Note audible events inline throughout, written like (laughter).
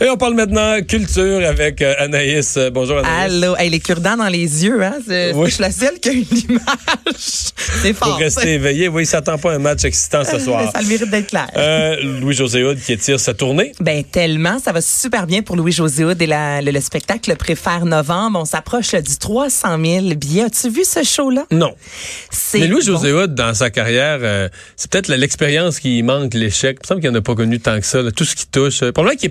Et on parle maintenant culture avec euh, Anaïs. Euh, bonjour Anaïs. Allô. Hey, les cure-dents dans les yeux, hein? C'est, Oui. Je suis la seule qui a une (laughs) image. C'est fort. Pour rester éveillé, oui, il s'attend pas à un match excitant ce soir. Ça le mérite d'être clair. Euh, Louis-José Hood qui étire sa tournée. Ben tellement, ça va super bien pour Louis-José Hood et la- le, le spectacle Préfère Novembre. On s'approche du 300 000 billets. As-tu vu ce show-là? Non. Mais Louis-José bon. Hood, dans sa carrière, euh, c'est peut-être l'expérience qui manque, l'échec. Il me semble qu'il n'en a pas connu tant que ça. là. Tout ce qui touche. Euh, Probablement qu'il est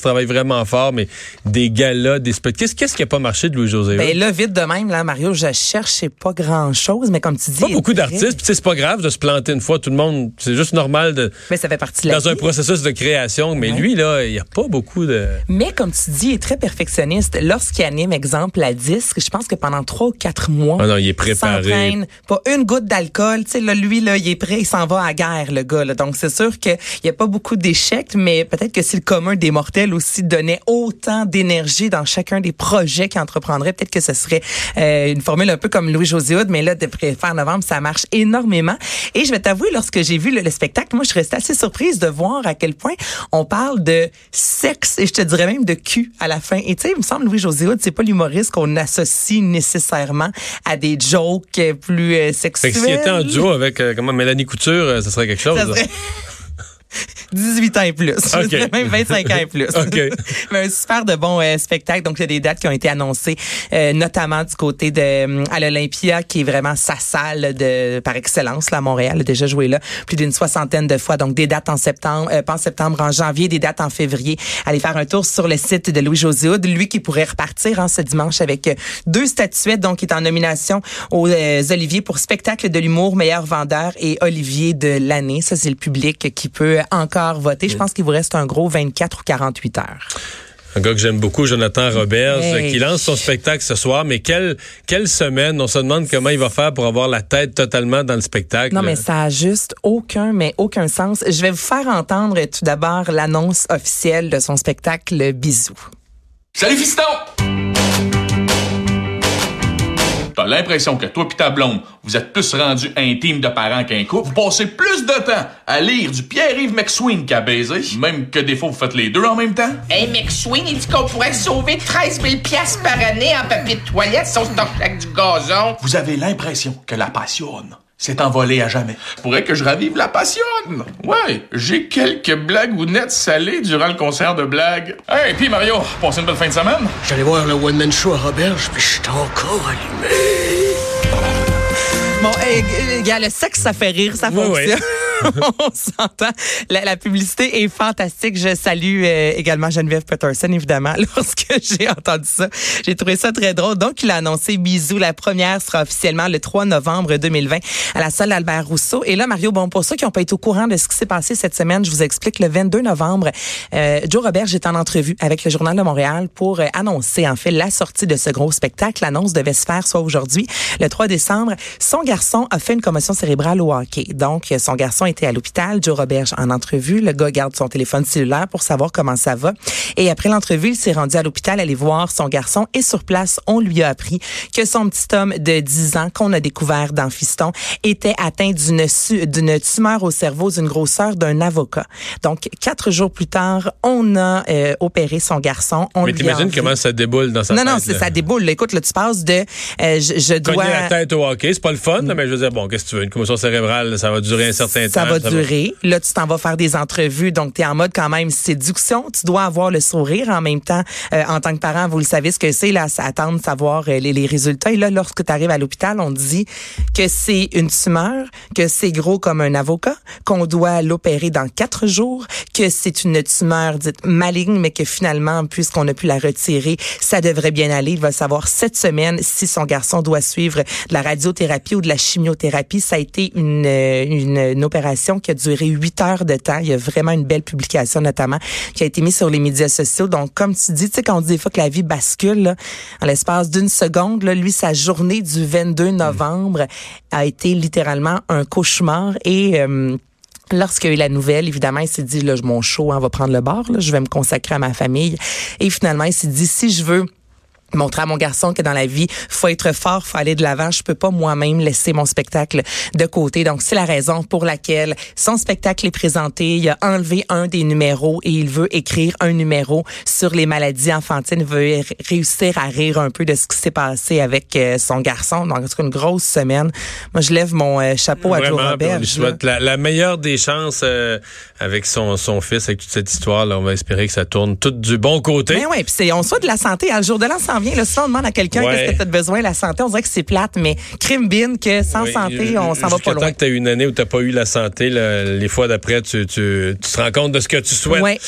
travaille vraiment fort, mais des galas, des spectacles. Qu'est-ce qui a pas marché de Louis-José? Ben là, vite de même, là, Mario, je cherche, c'est pas grand-chose, mais comme tu dis... pas beaucoup d'artistes. Puis c'est pas grave de se planter une fois. Tout le monde, c'est juste normal de, Mais ça fait partie de la dans un vie. processus de création. Mais Ouais. lui, là, il y a pas beaucoup de... Mais comme tu dis, il est très perfectionniste. Lorsqu'il anime, exemple, la disque, je pense que pendant trois ou quatre mois, Ah non, il est préparé. pas une goutte d'alcool. Tu sais, là, lui, là, il est prêt, il s'en va à la guerre, le gars. Là. Donc, c'est sûr qu'il n'y a pas beaucoup d'échecs, mais peut-être que si le commun des mortels aussi donnait autant d'énergie dans chacun des projets qu'il entreprendrait, peut-être que ce serait euh, une formule un peu comme Louis-José Hood, mais là, de préfère novembre, ça marche énormément. Et je vais t'avouer, lorsque j'ai vu le, le spectacle, moi, je suis restée assez surprise de voir à quel point on parle de sexe et je te dirais même de cul à la fin. Et tu sais, il me semble, Louis-José Hood, c'est pas l'humoriste qu'on associe nécessairement à des jokes plus euh, Fait sexuels. que s'il était en duo avec euh, comment, Mélanie Couture, euh, ça serait quelque chose. Ça là. serait 18 ans et plus. Je Ok. dirais même 25 ans et plus. Ok. (laughs) (laughs) Mais un super de bon euh, spectacle. Donc, il y a des dates qui ont été annoncées, euh, notamment du côté de euh, à l'Olympia, qui est vraiment sa salle de par excellence. Là, à Montréal, a déjà joué là plus d'une soixantaine de fois. Donc, des dates en septembre, euh, pas en septembre, en janvier, des dates en février. Allez faire un tour sur le site de Louis-José Hood. Lui qui pourrait repartir hein, ce dimanche avec euh, deux statuettes. Donc, il est en nomination aux euh, Oliviers pour spectacle de l'humour, meilleur vendeur et Olivier de l'année. Ça, c'est le public qui peut encore voter. Je pense qu'il vous reste un gros 24 ou 48 heures. Un gars que j'aime beaucoup, Jonathan Hey. euh, qui lance son spectacle ce soir. Mais quelle, quelle semaine! On se demande comment il va faire pour avoir la tête totalement dans le spectacle. Non, mais ça a juste aucun, mais aucun sens. Je vais vous faire entendre tout d'abord l'annonce officielle de son spectacle Bisous. Salut fiston! T'as l'impression que toi pis ta blonde, vous êtes plus rendus intimes de parents qu'un couple. Vous passez plus de temps à lire du Pierre-Yves McSween qu'à baiser, même que des fois vous faites les deux en même temps. Hey, McSween, il dit qu'on pourrait sauver 13 000 piastres par année en papier de toilette si on avec du gazon. Vous avez l'impression que la passion s'est envolée à jamais. Faudrait que je ravive la passion. Ouais, j'ai quelques blagues ou nettes salées durant le concert de blagues. Hey, puis Mario, passez une belle fin de semaine. J'allais voir le One Man Show à Roberge, puis je suis encore allumé. Bon, hey, gars, le sexe, ça fait rire, ça Oui, fonctionne. (laughs) On s'entend. La, la publicité est fantastique. Je salue euh, également Geneviève Peterson, évidemment. (laughs) Lorsque j'ai entendu ça, j'ai trouvé ça très drôle. Donc, il a annoncé Bisous. La première sera officiellement le 3 novembre 2020 à la salle Albert Rousseau. Et là, Mario, bon, pour ceux qui n'ont pas été au courant de ce qui s'est passé cette semaine, je vous explique. Le 22 novembre, euh, Joe Robert est en entrevue avec le Journal de Montréal pour euh, annoncer, en fait, la sortie de ce gros spectacle. L'annonce devait se faire soit aujourd'hui, le 3 décembre. Son garçon a fait une commotion cérébrale au hockey. Donc, son garçon était à l'hôpital. Joe Roberge en entrevue. Le gars garde son téléphone cellulaire pour savoir comment ça va. Et après l'entrevue, il s'est rendu à l'hôpital aller voir son garçon. Et sur place, on lui a appris que son petit homme de 10 ans, qu'on a découvert dans Fiston, était atteint d'une d'une tumeur au cerveau d'une grosseur d'un avocat. Donc, quatre jours plus tard, on a euh, opéré son garçon. On Mais t'imagines comment ça déboule dans sa non, tête. non, là. ça déboule. là. Écoute, là, tu passes de euh, je, je dois. Cogner la tête au hockey, c'est pas le fun, là, mais je veux dire, bon, qu'est-ce que tu veux? Une commotion cérébrale, ça va durer un certain ça temps. Va durer. Là, tu t'en vas faire des entrevues, donc tu es en mode quand même séduction. Tu dois avoir le sourire en même temps. Euh, en tant que parent, vous le savez ce que c'est, là, attendre de savoir euh, les, les résultats. Et là, lorsque tu arrives à l'hôpital, on dit que c'est une tumeur, que c'est gros comme un avocat, qu'on doit l'opérer dans quatre jours, que c'est une tumeur dite maligne, mais que finalement, puisqu'on a pu la retirer, ça devrait bien aller. Il va savoir cette semaine si son garçon doit suivre de la radiothérapie ou de la chimiothérapie. Ça a été une, euh, une, une opération qui a duré huit heures de temps. Il y a vraiment une belle publication, notamment, qui a été mise sur les médias sociaux. Donc, comme tu dis, tu sais, quand on dit des fois que la vie bascule, là, en l'espace d'une seconde, là, lui, sa journée du 22 novembre a été littéralement un cauchemar et... euh, Lorsqu'il a eu la nouvelle, évidemment, il s'est dit, là, mon show, on va prendre le bord, là, je vais me consacrer à ma famille. Et finalement, il s'est dit, si je veux montrer à mon garçon que dans la vie, faut être fort, faut aller de l'avant. Je peux pas moi-même laisser mon spectacle de côté. Donc, c'est la raison pour laquelle son spectacle est présenté. Il a enlevé un des numéros et il veut écrire un numéro sur les maladies enfantines. Il veut réussir à rire un peu de ce qui s'est passé avec euh, son garçon. Donc, c'est une grosse semaine. Moi, je lève mon euh, chapeau à Joe Robert. Je souhaite la, la, meilleure des chances euh, avec son, son fils, avec toute cette histoire. Là, on va espérer que ça tourne tout du bon côté. Mais ouais, puis on souhaite de la santé. À le jour de l'an vient. Là, si on demande à quelqu'un qu'est-ce que tu as besoin, la santé, on dirait que c'est plate, mais crime bin que sans santé, on s'en va pas loin. Tant que tu as eu une année où tu pas eu la santé, les fois d'après, tu, tu, tu, te rends compte de ce que tu souhaites. Ouais.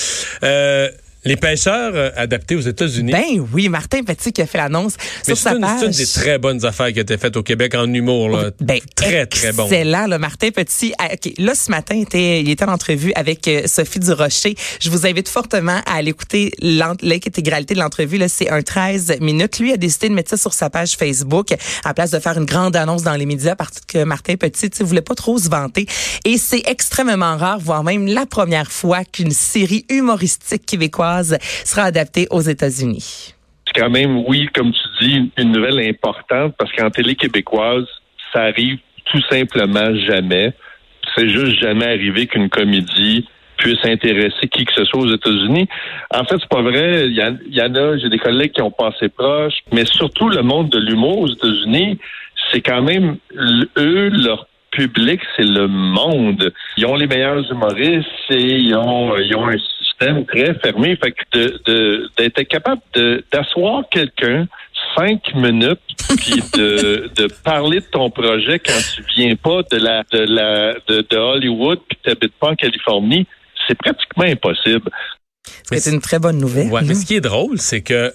Euh, les pêcheurs euh, adaptés aux États-Unis. Ben oui, Martin Petit qui a fait l'annonce sur sa page. C'est une des très bonnes affaires qui a été faite au Québec en humour. Là. Ben, très, très bon. Excellent, là, Martin Petit. Ah, là, ce matin, était, il était en entrevue avec euh, Sophie Durocher. Je vous invite fortement à aller écouter l'intégralité de l'entrevue. C'est un 13 minutes. Lui a décidé de mettre ça sur sa page Facebook à place de faire une grande annonce dans les médias parce que Martin Petit ne voulait pas trop se vanter. Et c'est extrêmement rare, voire même la première fois qu'une série humoristique québécoise sera adapté aux États-Unis. C'est quand même, oui, comme tu dis, une nouvelle importante parce qu'en télé québécoise, ça arrive tout simplement jamais. C'est juste jamais arrivé qu'une comédie puisse intéresser qui que ce soit aux États-Unis. En fait, c'est pas vrai. Il y, en a, j'ai des collègues qui ont passé proche, mais surtout le monde de l'humour aux États-Unis, c'est quand même eux, leur public, c'est le monde. Ils ont les meilleurs humoristes et ils ont, ils ont très fermé. Fait que d'être capable d'asseoir quelqu'un cinq minutes puis (laughs) de, de parler de ton projet quand tu viens pas de la de la de, Hollywood puis tu n'habites pas en Californie, c'est pratiquement impossible. C'est une très bonne nouvelle. Ouais, mais ce qui est drôle, c'est que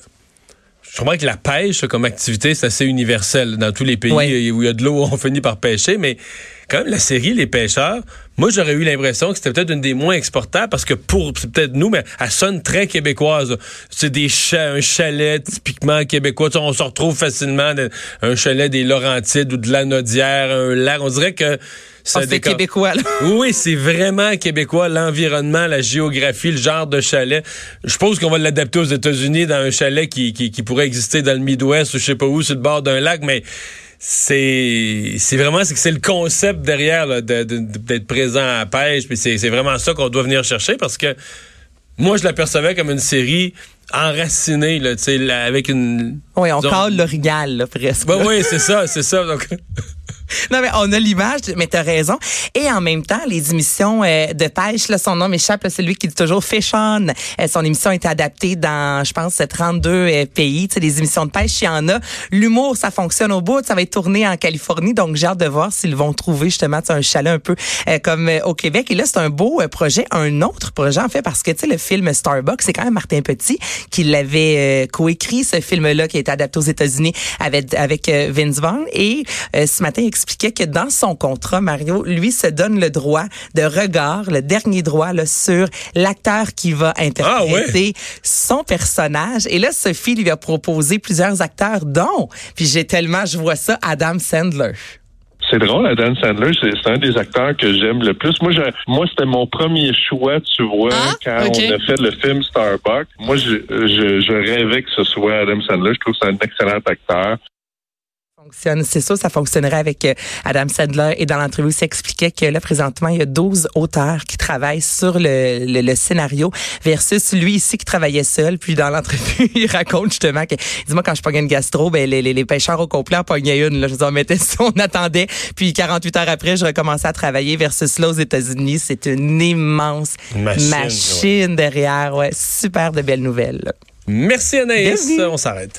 je crois que la pêche comme activité, c'est assez universel dans tous les pays où il y a de l'eau, on finit par pêcher, mais quand même la série Les pêcheurs, moi j'aurais eu l'impression que c'était peut-être une des moins exportables parce que pour c'est peut-être nous, mais elle sonne très québécoise. C'est des un chalet typiquement québécois. on se retrouve facilement dans un chalet des Laurentides ou de la Nodière, un lac. On dirait que c'est ah, québécois. Là. Oui, c'est vraiment québécois. L'environnement, la géographie, le genre de chalet. Je suppose qu'on va l'adapter aux États-Unis dans un chalet qui, qui, qui pourrait exister dans le Midwest ou je sais pas où, sur le bord d'un lac, mais c'est c'est vraiment c'est que c'est le concept derrière d'être présent à la pêche puis c'est vraiment ça qu'on doit venir chercher parce que moi je l'apercevais comme une série enracinée là, avec une oui on parle l'origal presque ben, oui c'est ça c'est ça donc (laughs) non, mais on a l'image, mais tu as raison. Et en même temps, les émissions euh, de pêche, là, son nom m'échappe, c'est lui qui dit toujours Fish On. Euh, son émission été adaptée dans, je pense, 32 euh, pays. Tu sais, les émissions de pêche, il y en a. L'humour, ça fonctionne au bout. Ça va être tourné en Californie. Donc, j'ai hâte de voir s'ils vont trouver justement un chalet un peu comme au Québec. Et là, c'est un beau projet, un autre projet, en fait, parce que, tu sais, le film Starbucks, c'est quand même Martin Petit qui l'avait coécrit, ce film-là, qui a été adapté aux États-Unis avec, avec Vince Vaughn. Et ce matin, il expliquait que dans son contrat, Mario, lui se donne le droit de regard, le dernier droit là, sur l'acteur qui va interpréter ah son personnage. Et là, Sophie lui a proposé plusieurs acteurs, dont, puis j'ai tellement, je vois ça, Adam Sandler. C'est drôle, Adam Sandler, c'est un des acteurs que j'aime le plus. Moi, moi, c'était mon premier choix, tu vois, ah, quand on a fait le film Starbucks. Moi, je, je, je rêvais que ce soit Adam Sandler. Je trouve que c'est un excellent acteur c'est ça, ça fonctionnerait avec euh, Adam Sandler. Et dans l'entrevue, il s'expliquait que là, présentement, il y a 12 auteurs qui travaillent sur le, le, scénario versus lui ici qui travaillait seul. Puis dans l'entrevue, (laughs) il raconte justement que, dis-moi, quand je pognais une gastro, ben, les, les, les pêcheurs au complet en pognaient une. Là. Je on mettait ça, on attendait. Puis 48 heures après, je recommençais à travailler versus là aux États-Unis. C'est une immense machine, derrière. Ouais, super de belles nouvelles. Merci Anaïs. On s'arrête.